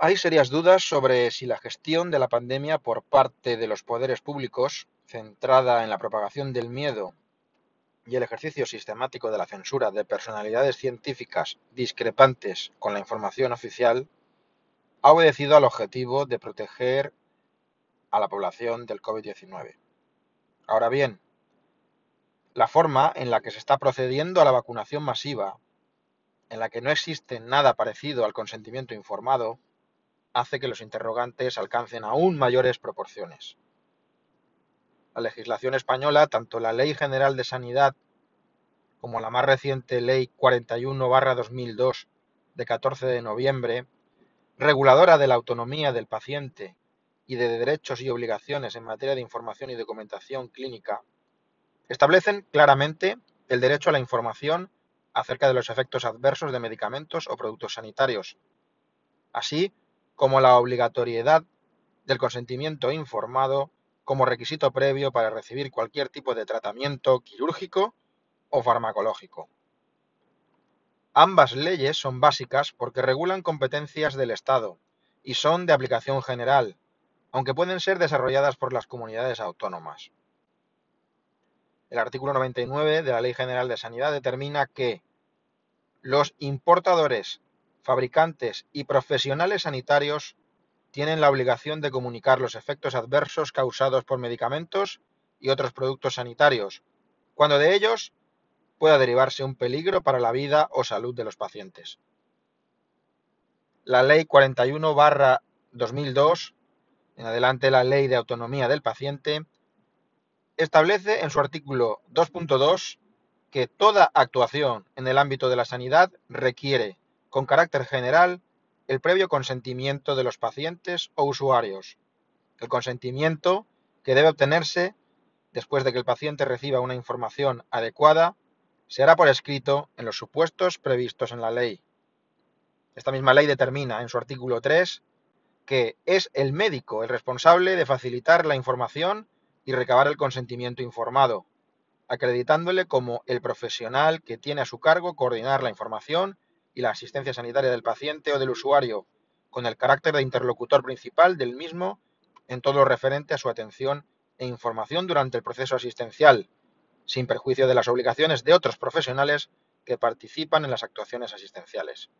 Hay serias dudas sobre si la gestión de la pandemia por parte de los poderes públicos, centrada en la propagación del miedo y el ejercicio sistemático de la censura de personalidades científicas discrepantes con la información oficial, ha obedecido al objetivo de proteger a la población del COVID-19. Ahora bien, la forma en la que se está procediendo a la vacunación masiva, en la que no existe nada parecido al consentimiento informado, hace que los interrogantes alcancen aún mayores proporciones. La legislación española, tanto la Ley General de Sanidad como la más reciente Ley 41-2002 de 14 de noviembre, reguladora de la autonomía del paciente y de derechos y obligaciones en materia de información y documentación clínica, establecen claramente el derecho a la información acerca de los efectos adversos de medicamentos o productos sanitarios, así como la obligatoriedad del consentimiento informado como requisito previo para recibir cualquier tipo de tratamiento quirúrgico o farmacológico. Ambas leyes son básicas porque regulan competencias del Estado y son de aplicación general, aunque pueden ser desarrolladas por las comunidades autónomas. El artículo 99 de la Ley General de Sanidad determina que los importadores fabricantes y profesionales sanitarios tienen la obligación de comunicar los efectos adversos causados por medicamentos y otros productos sanitarios, cuando de ellos pueda derivarse un peligro para la vida o salud de los pacientes. La Ley 41-2002, en adelante la Ley de Autonomía del Paciente, establece en su artículo 2.2 que toda actuación en el ámbito de la sanidad requiere con carácter general, el previo consentimiento de los pacientes o usuarios. El consentimiento que debe obtenerse después de que el paciente reciba una información adecuada se hará por escrito en los supuestos previstos en la ley. Esta misma ley determina en su artículo 3 que es el médico el responsable de facilitar la información y recabar el consentimiento informado, acreditándole como el profesional que tiene a su cargo coordinar la información y la asistencia sanitaria del paciente o del usuario, con el carácter de interlocutor principal del mismo en todo lo referente a su atención e información durante el proceso asistencial, sin perjuicio de las obligaciones de otros profesionales que participan en las actuaciones asistenciales.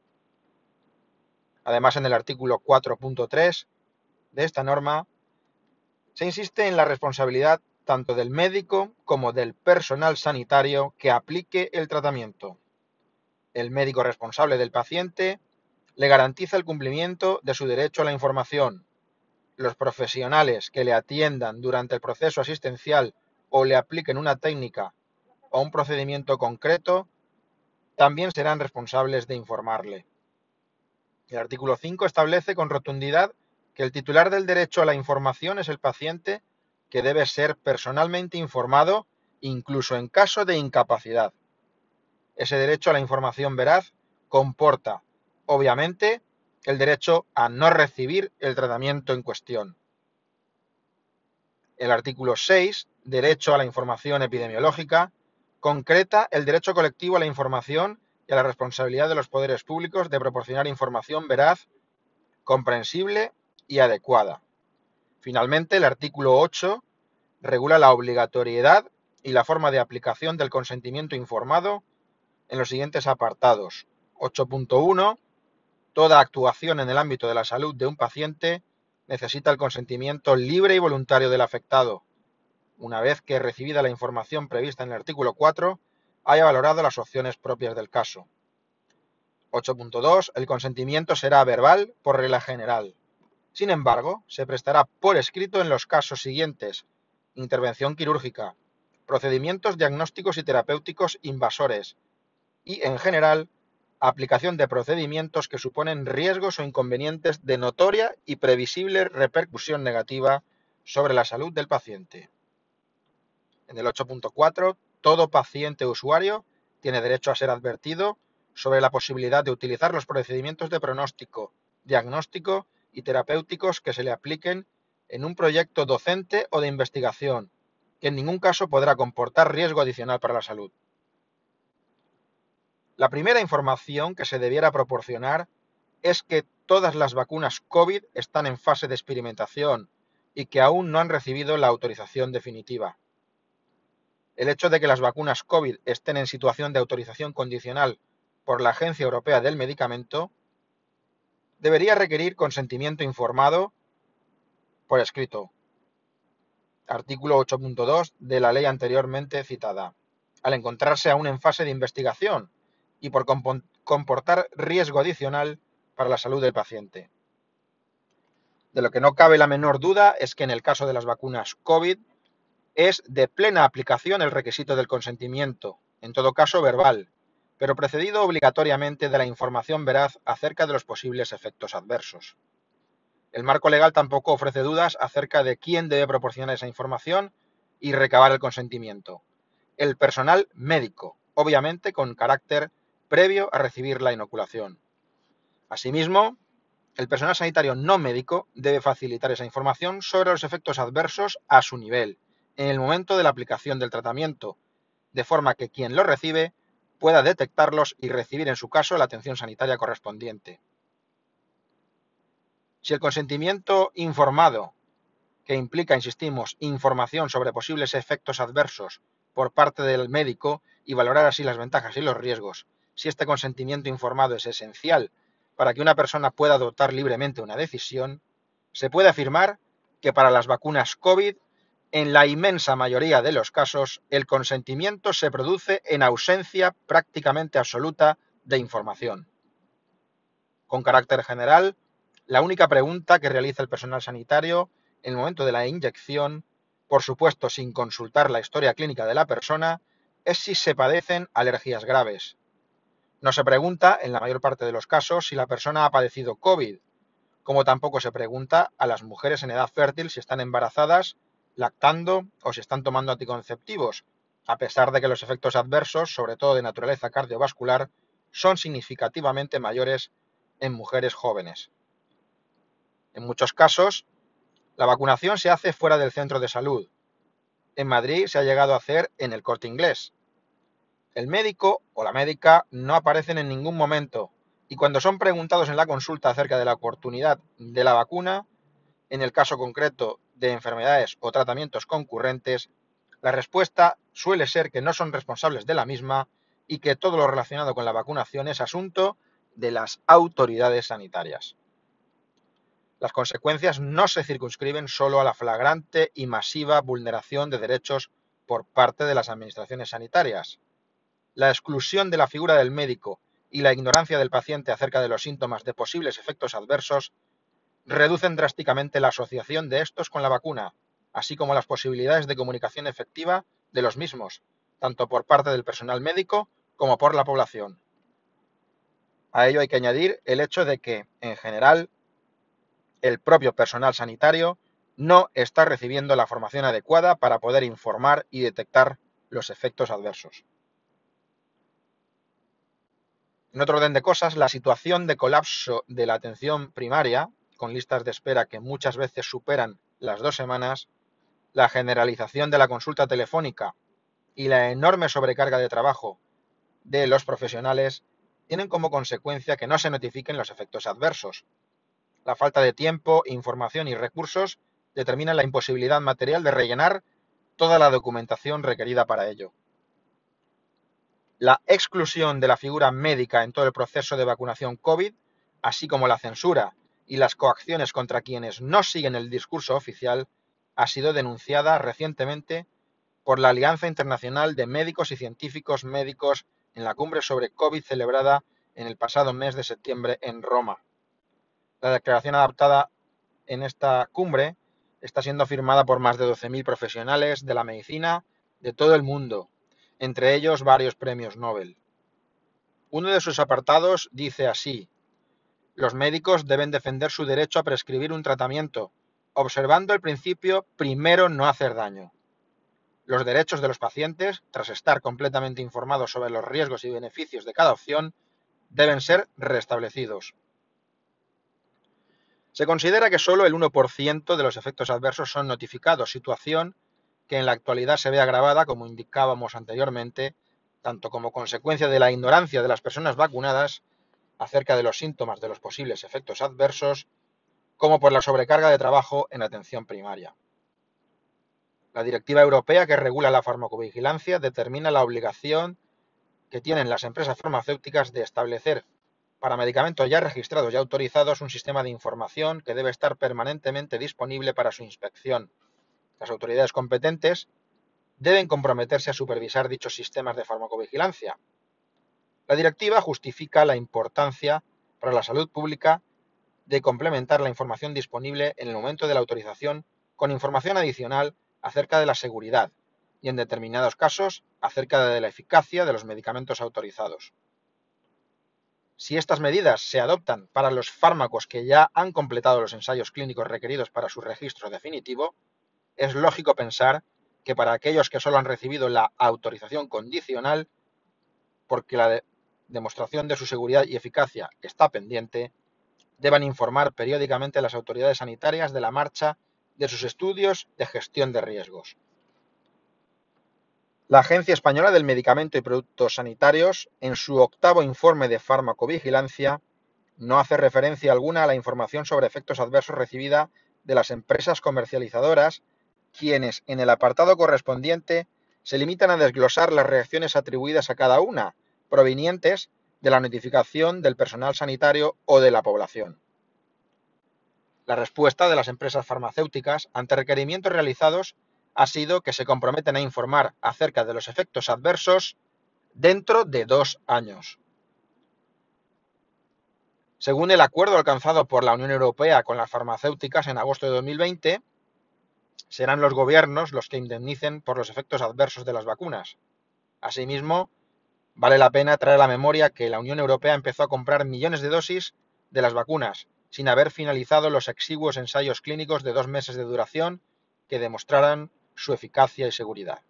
Además, en el artículo 4.3 de esta norma, se insiste en la responsabilidad tanto del médico como del personal sanitario que aplique el tratamiento el médico responsable del paciente le garantiza el cumplimiento de su derecho a la información. Los profesionales que le atiendan durante el proceso asistencial o le apliquen una técnica o un procedimiento concreto también serán responsables de informarle. El artículo 5 establece con rotundidad que el titular del derecho a la información es el paciente que debe ser personalmente informado incluso en caso de incapacidad. Ese derecho a la información veraz comporta, obviamente, el derecho a no recibir el tratamiento en cuestión. El artículo 6, derecho a la información epidemiológica, concreta el derecho colectivo a la información y a la responsabilidad de los poderes públicos de proporcionar información veraz, comprensible y adecuada. Finalmente, el artículo 8 regula la obligatoriedad y la forma de aplicación del consentimiento informado en los siguientes apartados. 8.1. Toda actuación en el ámbito de la salud de un paciente necesita el consentimiento libre y voluntario del afectado, una vez que recibida la información prevista en el artículo 4 haya valorado las opciones propias del caso. 8.2. El consentimiento será verbal por regla general. Sin embargo, se prestará por escrito en los casos siguientes. Intervención quirúrgica, procedimientos diagnósticos y terapéuticos invasores, y, en general, aplicación de procedimientos que suponen riesgos o inconvenientes de notoria y previsible repercusión negativa sobre la salud del paciente. En el 8.4, todo paciente usuario tiene derecho a ser advertido sobre la posibilidad de utilizar los procedimientos de pronóstico, diagnóstico y terapéuticos que se le apliquen en un proyecto docente o de investigación, que en ningún caso podrá comportar riesgo adicional para la salud. La primera información que se debiera proporcionar es que todas las vacunas COVID están en fase de experimentación y que aún no han recibido la autorización definitiva. El hecho de que las vacunas COVID estén en situación de autorización condicional por la Agencia Europea del Medicamento debería requerir consentimiento informado por escrito. Artículo 8.2 de la ley anteriormente citada. Al encontrarse aún en fase de investigación y por comportar riesgo adicional para la salud del paciente. De lo que no cabe la menor duda es que en el caso de las vacunas COVID es de plena aplicación el requisito del consentimiento, en todo caso verbal, pero precedido obligatoriamente de la información veraz acerca de los posibles efectos adversos. El marco legal tampoco ofrece dudas acerca de quién debe proporcionar esa información y recabar el consentimiento. El personal médico, obviamente con carácter previo a recibir la inoculación. Asimismo, el personal sanitario no médico debe facilitar esa información sobre los efectos adversos a su nivel, en el momento de la aplicación del tratamiento, de forma que quien lo recibe pueda detectarlos y recibir en su caso la atención sanitaria correspondiente. Si el consentimiento informado, que implica, insistimos, información sobre posibles efectos adversos por parte del médico y valorar así las ventajas y los riesgos, si este consentimiento informado es esencial para que una persona pueda adoptar libremente una decisión, se puede afirmar que para las vacunas COVID en la inmensa mayoría de los casos, el consentimiento se produce en ausencia prácticamente absoluta de información. Con carácter general, la única pregunta que realiza el personal sanitario en el momento de la inyección, por supuesto sin consultar la historia clínica de la persona, es si se padecen alergias graves. No se pregunta, en la mayor parte de los casos, si la persona ha padecido COVID, como tampoco se pregunta a las mujeres en edad fértil si están embarazadas lactando o si están tomando anticonceptivos, a pesar de que los efectos adversos, sobre todo de naturaleza cardiovascular, son significativamente mayores en mujeres jóvenes. En muchos casos, la vacunación se hace fuera del centro de salud. En Madrid se ha llegado a hacer en el corte inglés. El médico o la médica no aparecen en ningún momento y cuando son preguntados en la consulta acerca de la oportunidad de la vacuna, en el caso concreto de enfermedades o tratamientos concurrentes, la respuesta suele ser que no son responsables de la misma y que todo lo relacionado con la vacunación es asunto de las autoridades sanitarias. Las consecuencias no se circunscriben solo a la flagrante y masiva vulneración de derechos por parte de las administraciones sanitarias. La exclusión de la figura del médico y la ignorancia del paciente acerca de los síntomas de posibles efectos adversos reducen drásticamente la asociación de estos con la vacuna, así como las posibilidades de comunicación efectiva de los mismos, tanto por parte del personal médico como por la población. A ello hay que añadir el hecho de que, en general, el propio personal sanitario no está recibiendo la formación adecuada para poder informar y detectar los efectos adversos. En otro orden de cosas, la situación de colapso de la atención primaria con listas de espera que muchas veces superan las dos semanas, la generalización de la consulta telefónica y la enorme sobrecarga de trabajo de los profesionales tienen como consecuencia que no se notifiquen los efectos adversos. La falta de tiempo, información y recursos determina la imposibilidad material de rellenar toda la documentación requerida para ello. La exclusión de la figura médica en todo el proceso de vacunación COVID, así como la censura y las coacciones contra quienes no siguen el discurso oficial ha sido denunciada recientemente por la Alianza Internacional de Médicos y Científicos Médicos en la cumbre sobre COVID celebrada en el pasado mes de septiembre en Roma. La declaración adaptada en esta cumbre está siendo firmada por más de 12.000 profesionales de la medicina de todo el mundo, entre ellos varios premios Nobel. Uno de sus apartados dice así, los médicos deben defender su derecho a prescribir un tratamiento, observando el principio primero no hacer daño. Los derechos de los pacientes, tras estar completamente informados sobre los riesgos y beneficios de cada opción, deben ser restablecidos. Se considera que solo el 1% de los efectos adversos son notificados, situación que en la actualidad se ve agravada, como indicábamos anteriormente, tanto como consecuencia de la ignorancia de las personas vacunadas acerca de los síntomas de los posibles efectos adversos, como por la sobrecarga de trabajo en atención primaria. La directiva europea que regula la farmacovigilancia determina la obligación que tienen las empresas farmacéuticas de establecer para medicamentos ya registrados y autorizados un sistema de información que debe estar permanentemente disponible para su inspección. Las autoridades competentes deben comprometerse a supervisar dichos sistemas de farmacovigilancia. La directiva justifica la importancia para la salud pública de complementar la información disponible en el momento de la autorización con información adicional acerca de la seguridad y, en determinados casos, acerca de la eficacia de los medicamentos autorizados. Si estas medidas se adoptan para los fármacos que ya han completado los ensayos clínicos requeridos para su registro definitivo, es lógico pensar que para aquellos que solo han recibido la autorización condicional, porque la demostración de su seguridad y eficacia está pendiente, deban informar periódicamente a las autoridades sanitarias de la marcha de sus estudios de gestión de riesgos. La Agencia Española del Medicamento y Productos Sanitarios, en su octavo informe de farmacovigilancia, no hace referencia alguna a la información sobre efectos adversos recibida de las empresas comercializadoras, quienes en el apartado correspondiente se limitan a desglosar las reacciones atribuidas a cada una, provenientes de la notificación del personal sanitario o de la población. La respuesta de las empresas farmacéuticas ante requerimientos realizados ha sido que se comprometen a informar acerca de los efectos adversos dentro de dos años. Según el acuerdo alcanzado por la Unión Europea con las farmacéuticas en agosto de 2020, serán los gobiernos los que indemnicen por los efectos adversos de las vacunas. Asimismo, vale la pena traer a la memoria que la Unión Europea empezó a comprar millones de dosis de las vacunas sin haber finalizado los exiguos ensayos clínicos de dos meses de duración que demostraran su eficacia y seguridad.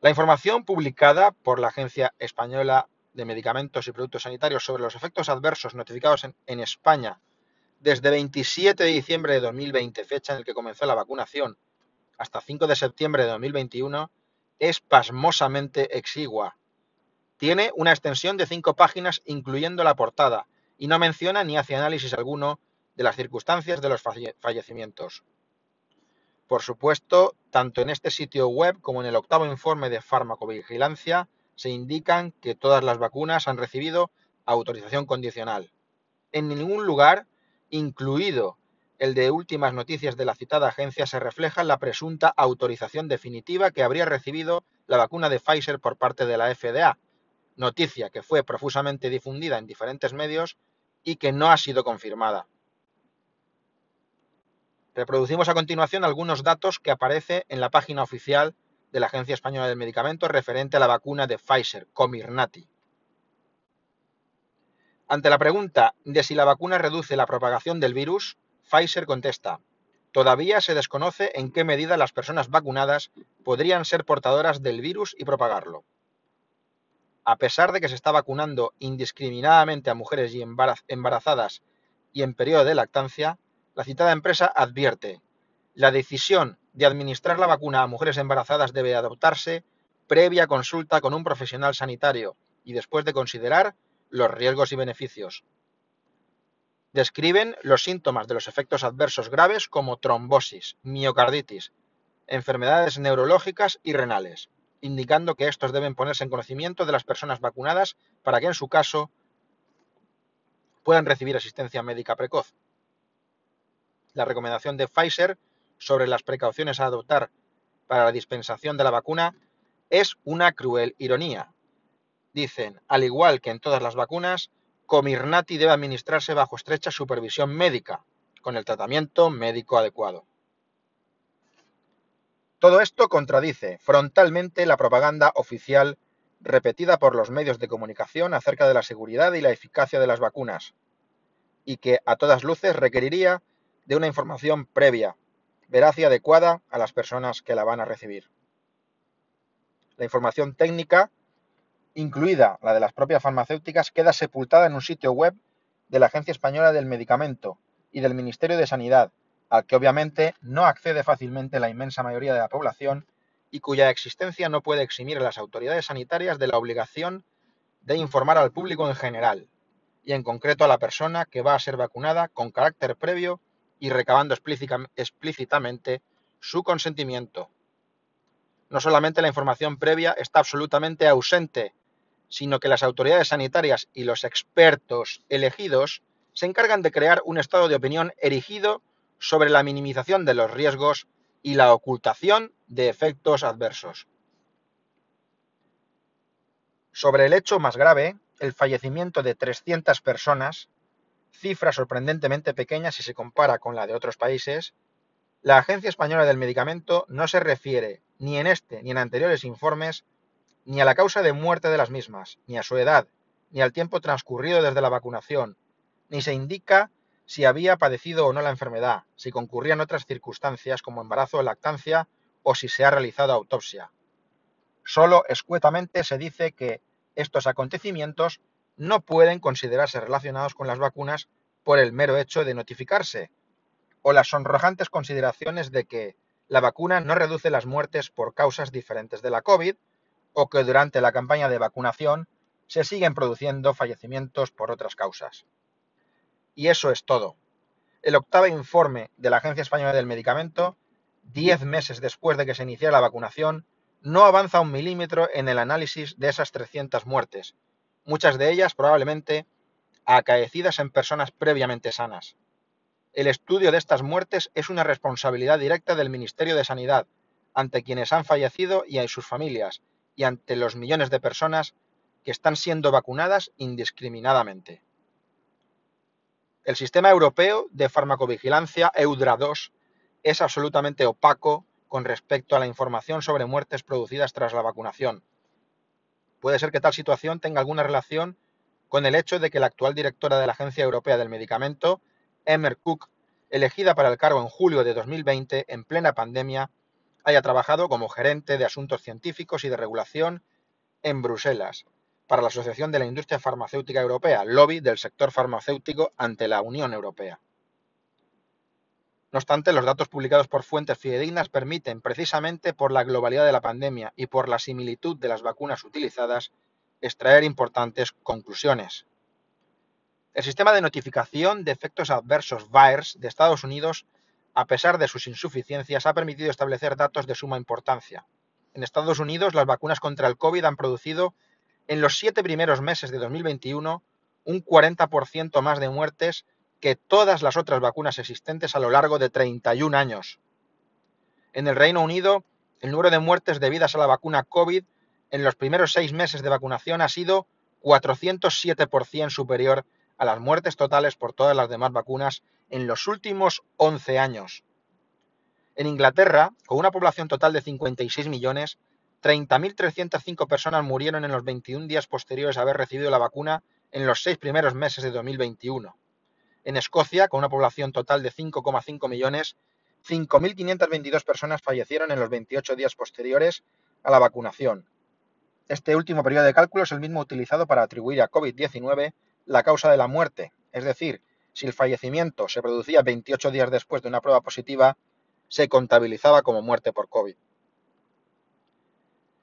La información publicada por la Agencia Española de Medicamentos y Productos Sanitarios sobre los efectos adversos notificados en, en, España desde 27 de diciembre de 2020, fecha en la que comenzó la vacunación, hasta 5 de septiembre de 2021, es pasmosamente exigua, tiene una extensión de cinco páginas incluyendo la portada y no menciona ni hace análisis alguno de las circunstancias de los fallecimientos. Por supuesto, tanto en este sitio web como en el octavo informe de farmacovigilancia se indican que todas las vacunas han recibido autorización condicional. En ningún lugar, incluido el de últimas noticias de la citada agencia, se refleja la presunta autorización definitiva que habría recibido la vacuna de Pfizer por parte de la FDA, noticia que fue profusamente difundida en diferentes medios y que no ha sido confirmada. Reproducimos a continuación algunos datos que aparece en la página oficial de la Agencia Española del Medicamento referente a la vacuna de Pfizer, Comirnaty. Ante la pregunta de si la vacuna reduce la propagación del virus, Pfizer contesta, todavía se desconoce en qué medida las personas vacunadas podrían ser portadoras del virus y propagarlo a pesar de que se está vacunando indiscriminadamente a mujeres y embarazadas y en periodo de lactancia, la citada empresa advierte, la decisión de administrar la vacuna a mujeres embarazadas debe adoptarse previa consulta con un profesional sanitario y después de considerar los riesgos y beneficios. Describen los síntomas de los efectos adversos graves como trombosis, miocarditis, enfermedades neurológicas y renales indicando que estos deben ponerse en conocimiento de las personas vacunadas para que en su caso puedan recibir asistencia médica precoz. La recomendación de Pfizer sobre las precauciones a adoptar para la dispensación de la vacuna es una cruel ironía. Dicen, al igual que en todas las vacunas, Comirnaty debe administrarse bajo estrecha supervisión médica, con el tratamiento médico adecuado. Todo esto contradice frontalmente la propaganda oficial repetida por los medios de comunicación acerca de la seguridad y la eficacia de las vacunas, y que a todas luces requeriría de una información previa, veraz y adecuada a las personas que la van a recibir. La información técnica, incluida la de las propias farmacéuticas, queda sepultada en un sitio web de la Agencia Española del Medicamento y del Ministerio de Sanidad, al que obviamente no accede fácilmente la inmensa mayoría de la población y cuya existencia no puede eximir a las autoridades sanitarias de la obligación de informar al público en general y en concreto a la persona que va a ser vacunada con carácter previo y recabando explícitamente su consentimiento. No solamente la información previa está absolutamente ausente, sino que las autoridades sanitarias y los expertos elegidos se encargan de crear un estado de opinión erigido sobre la minimización de los riesgos y la ocultación de efectos adversos. Sobre el hecho más grave, el fallecimiento de 300 personas, cifra sorprendentemente pequeña si se compara con la de otros países, la Agencia Española del Medicamento no se refiere, ni en este ni en anteriores informes, ni a la causa de muerte de las mismas, ni a su edad, ni al tiempo transcurrido desde la vacunación, ni se indica si había padecido o no la enfermedad, si concurrían otras circunstancias como embarazo o lactancia o si se ha realizado autopsia. Solo escuetamente se dice que estos acontecimientos no pueden considerarse relacionados con las vacunas por el mero hecho de notificarse, o las sonrojantes consideraciones de que la vacuna no reduce las muertes por causas diferentes de la COVID, o que durante la campaña de vacunación se siguen produciendo fallecimientos por otras causas. Y eso es todo. El octavo informe de la Agencia Española del Medicamento, diez meses después de que se iniciara la vacunación, no avanza un milímetro en el análisis de esas 300 muertes, muchas de ellas probablemente acaecidas en personas previamente sanas. El estudio de estas muertes es una responsabilidad directa del Ministerio de Sanidad, ante quienes han fallecido y a sus familias, y ante los millones de personas que están siendo vacunadas indiscriminadamente. El sistema europeo de farmacovigilancia EUDRA 2 es absolutamente opaco con respecto a la información sobre muertes producidas tras la vacunación. Puede ser que tal situación tenga alguna relación con el hecho de que la actual directora de la Agencia Europea del Medicamento, Emmer Cook, elegida para el cargo en julio de 2020 en plena pandemia, haya trabajado como gerente de asuntos científicos y de regulación en Bruselas para la Asociación de la Industria Farmacéutica Europea, lobby del sector farmacéutico ante la Unión Europea. No obstante, los datos publicados por fuentes fidedignas permiten, precisamente por la globalidad de la pandemia y por la similitud de las vacunas utilizadas, extraer importantes conclusiones. El sistema de notificación de efectos adversos VAERS de Estados Unidos a pesar de sus insuficiencias, ha permitido establecer datos de suma importancia. En Estados Unidos, las vacunas contra el COVID han producido en los siete primeros meses de 2021 un 40% más de muertes que todas las otras vacunas existentes a lo largo de 31 años. En el Reino Unido, el número de muertes debidas a la vacuna COVID en los primeros seis meses de vacunación ha sido 407% superior a las muertes totales por todas las demás vacunas en los últimos 11 años. En Inglaterra, con una población total de 56 millones, 30.305 personas murieron en los 21 días posteriores a haber recibido la vacuna en los seis primeros meses de 2021. En Escocia, con una población total de 5,5 millones, 5.522 personas fallecieron en los 28 días posteriores a la vacunación. Este último periodo de cálculo es el mismo utilizado para atribuir a COVID-19 la causa de la muerte, es decir, si el fallecimiento se producía 28 días después de una prueba positiva, se contabilizaba como muerte por COVID.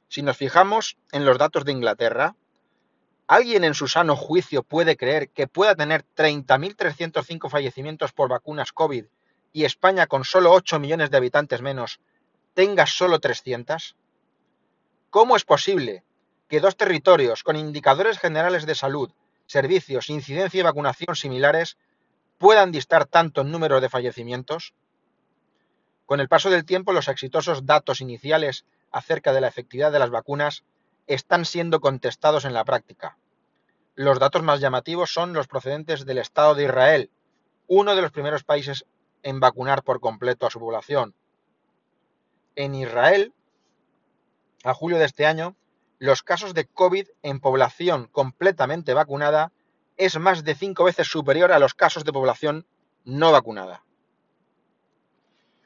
Si nos fijamos en los datos de Inglaterra, ¿alguien en su sano juicio puede creer que pueda tener 30.305 fallecimientos por vacunas COVID y España con solo 8 millones de habitantes menos tenga solo 300? ¿Cómo es posible que dos territorios con indicadores generales de salud, servicios, incidencia y vacunación similares puedan distar tanto en número de fallecimientos? Con el paso del tiempo, los exitosos datos iniciales acerca de la efectividad de las vacunas están siendo contestados en la práctica. Los datos más llamativos son los procedentes del Estado de Israel, uno de los primeros países en vacunar por completo a su población. En Israel, a julio de este año, los casos de COVID en población completamente vacunada es más de cinco veces superior a los casos de población no vacunada.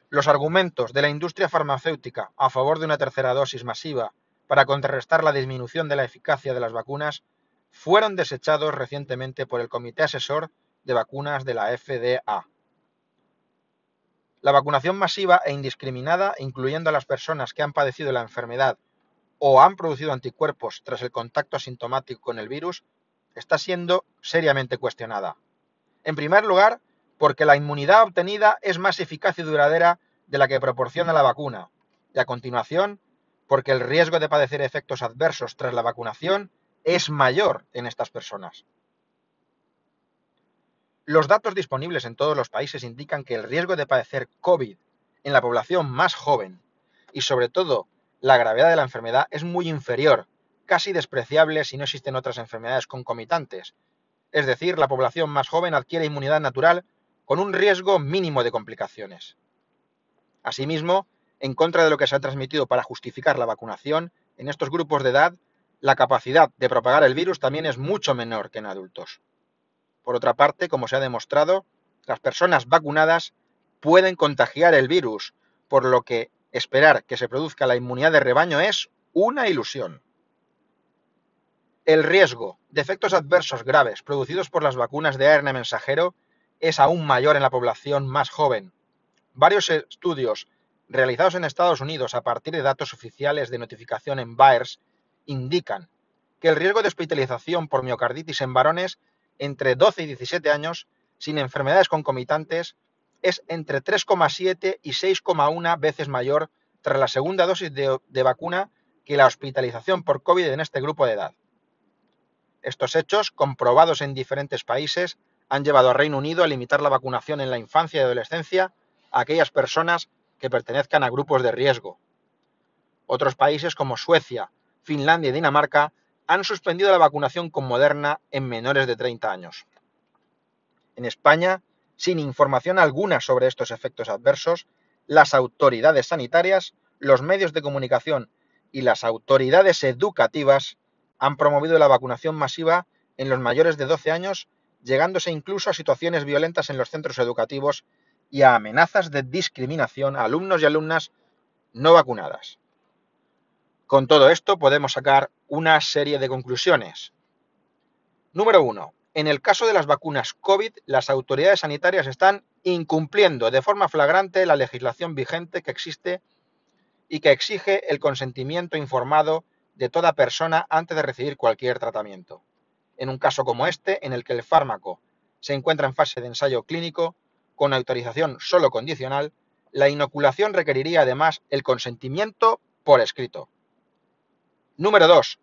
Los argumentos de la industria farmacéutica a favor de una tercera dosis masiva para contrarrestar la disminución de la eficacia de las vacunas fueron desechados recientemente por el Comité Asesor de Vacunas de la FDA. La vacunación masiva e indiscriminada, incluyendo a las personas que han padecido la enfermedad o han producido anticuerpos tras el contacto asintomático con el virus está siendo seriamente cuestionada. En primer lugar, porque la inmunidad obtenida es más eficaz y duradera de la que proporciona la vacuna, y a continuación, porque el riesgo de padecer efectos adversos tras la vacunación es mayor en estas personas. Los datos disponibles en todos los países indican que el riesgo de padecer COVID en la población más joven y sobre todo la gravedad de la enfermedad es muy inferior, casi despreciable si no existen otras enfermedades concomitantes. Es decir, la población más joven adquiere inmunidad natural con un riesgo mínimo de complicaciones. Asimismo, en contra de lo que se ha transmitido para justificar la vacunación, en estos grupos de edad, la capacidad de propagar el virus también es mucho menor que en adultos. Por otra parte, como se ha demostrado, las personas vacunadas pueden contagiar el virus, por lo que esperar que se produzca la inmunidad de rebaño es una ilusión. El riesgo de efectos adversos graves producidos por las vacunas de ARN mensajero es aún mayor en la población más joven. Varios estudios realizados en Estados Unidos a partir de datos oficiales de notificación en VAERS indican que el riesgo de hospitalización por miocarditis en varones entre 12 y 17 años sin enfermedades concomitantes es entre 3,7 y 6,1 veces mayor tras la segunda dosis de, vacuna que la hospitalización por COVID en este grupo de edad. Estos hechos, comprobados en diferentes países, han llevado al Reino Unido a limitar la vacunación en la infancia y adolescencia a aquellas personas que pertenezcan a grupos de riesgo. Otros países como Suecia, Finlandia y Dinamarca han suspendido la vacunación con Moderna en menores de 30 años. En España, sin información alguna sobre estos efectos adversos, las autoridades sanitarias, los medios de comunicación y las autoridades educativas han promovido la vacunación masiva en los mayores de 12 años, llegándose incluso a situaciones violentas en los centros educativos y a amenazas de discriminación a alumnos y alumnas no vacunadas. Con todo esto podemos sacar una serie de conclusiones. Número uno. En el caso de las vacunas COVID, las autoridades sanitarias están incumpliendo de forma flagrante la legislación vigente que existe y que exige el consentimiento informado de toda persona antes de recibir cualquier tratamiento. En un caso como este, en el que el fármaco se encuentra en fase de ensayo clínico, con autorización solo condicional, la inoculación requeriría además el consentimiento por escrito. Número 2.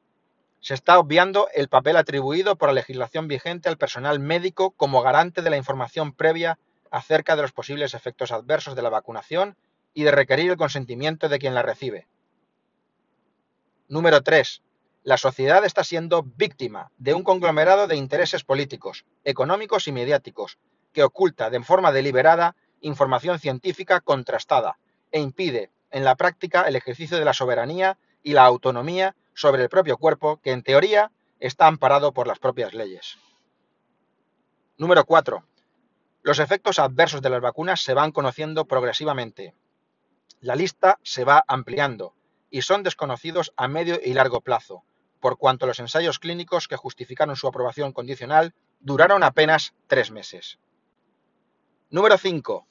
Se está obviando el papel atribuido por la legislación vigente al personal médico como garante de la información previa acerca de los posibles efectos adversos de la vacunación y de requerir el consentimiento de quien la recibe. Número 3. La sociedad está siendo víctima de un conglomerado de intereses políticos, económicos y mediáticos que oculta de forma deliberada información científica contrastada e impide en la práctica el ejercicio de la soberanía y la autonomía sobre el propio cuerpo que en teoría está amparado por las propias leyes. Número 4. Los efectos adversos de las vacunas se van conociendo progresivamente. La lista se va ampliando y son desconocidos a medio y largo plazo, por cuanto los ensayos clínicos que justificaron su aprobación condicional duraron apenas tres meses. Número 5.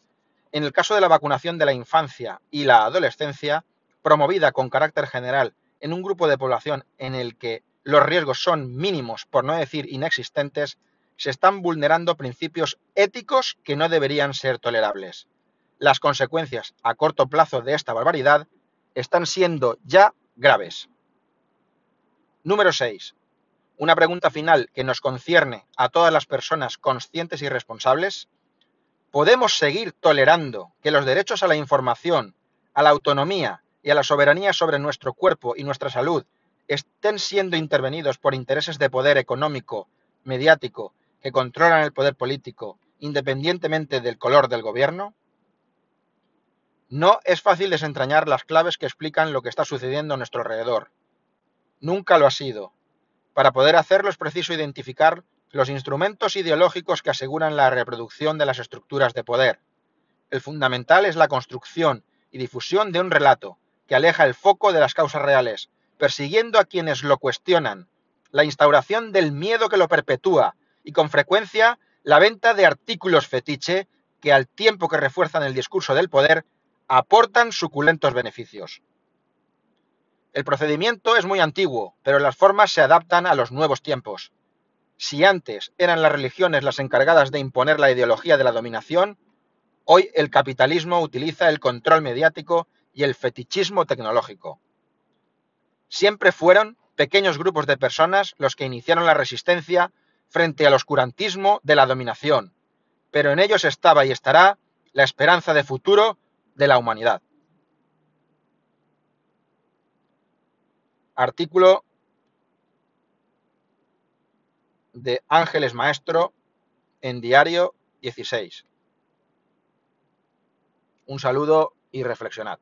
En el caso de la vacunación de la infancia y la adolescencia, promovida con carácter general en un grupo de población en el que los riesgos son mínimos, por no decir inexistentes, se están vulnerando principios éticos que no deberían ser tolerables. Las consecuencias a corto plazo de esta barbaridad están siendo ya graves. Número 6. Una pregunta final que nos concierne a todas las personas conscientes y responsables. ¿Podemos seguir tolerando que los derechos a la información, a la autonomía y a la soberanía sobre nuestro cuerpo y nuestra salud estén siendo intervenidos por intereses de poder económico, mediático, que controlan el poder político, independientemente del color del gobierno? No es fácil desentrañar las claves que explican lo que está sucediendo a nuestro alrededor. Nunca lo ha sido. Para poder hacerlo es preciso identificar los instrumentos ideológicos que aseguran la reproducción de las estructuras de poder. El fundamental es la construcción y difusión de un relato que aleja el foco de las causas reales, persiguiendo a quienes lo cuestionan, la instauración del miedo que lo perpetúa y con frecuencia la venta de artículos fetiche que al tiempo que refuerzan el discurso del poder, aportan suculentos beneficios. El procedimiento es muy antiguo, pero las formas se adaptan a los nuevos tiempos. Si antes eran las religiones las encargadas de imponer la ideología de la dominación, hoy el capitalismo utiliza el control mediático y el fetichismo tecnológico. Siempre fueron pequeños grupos de personas los que iniciaron la resistencia frente al oscurantismo de la dominación, pero en ellos estaba y estará la esperanza de futuro de la humanidad. Artículo de Ángeles Maestro en Diario 16. Un saludo y reflexionad.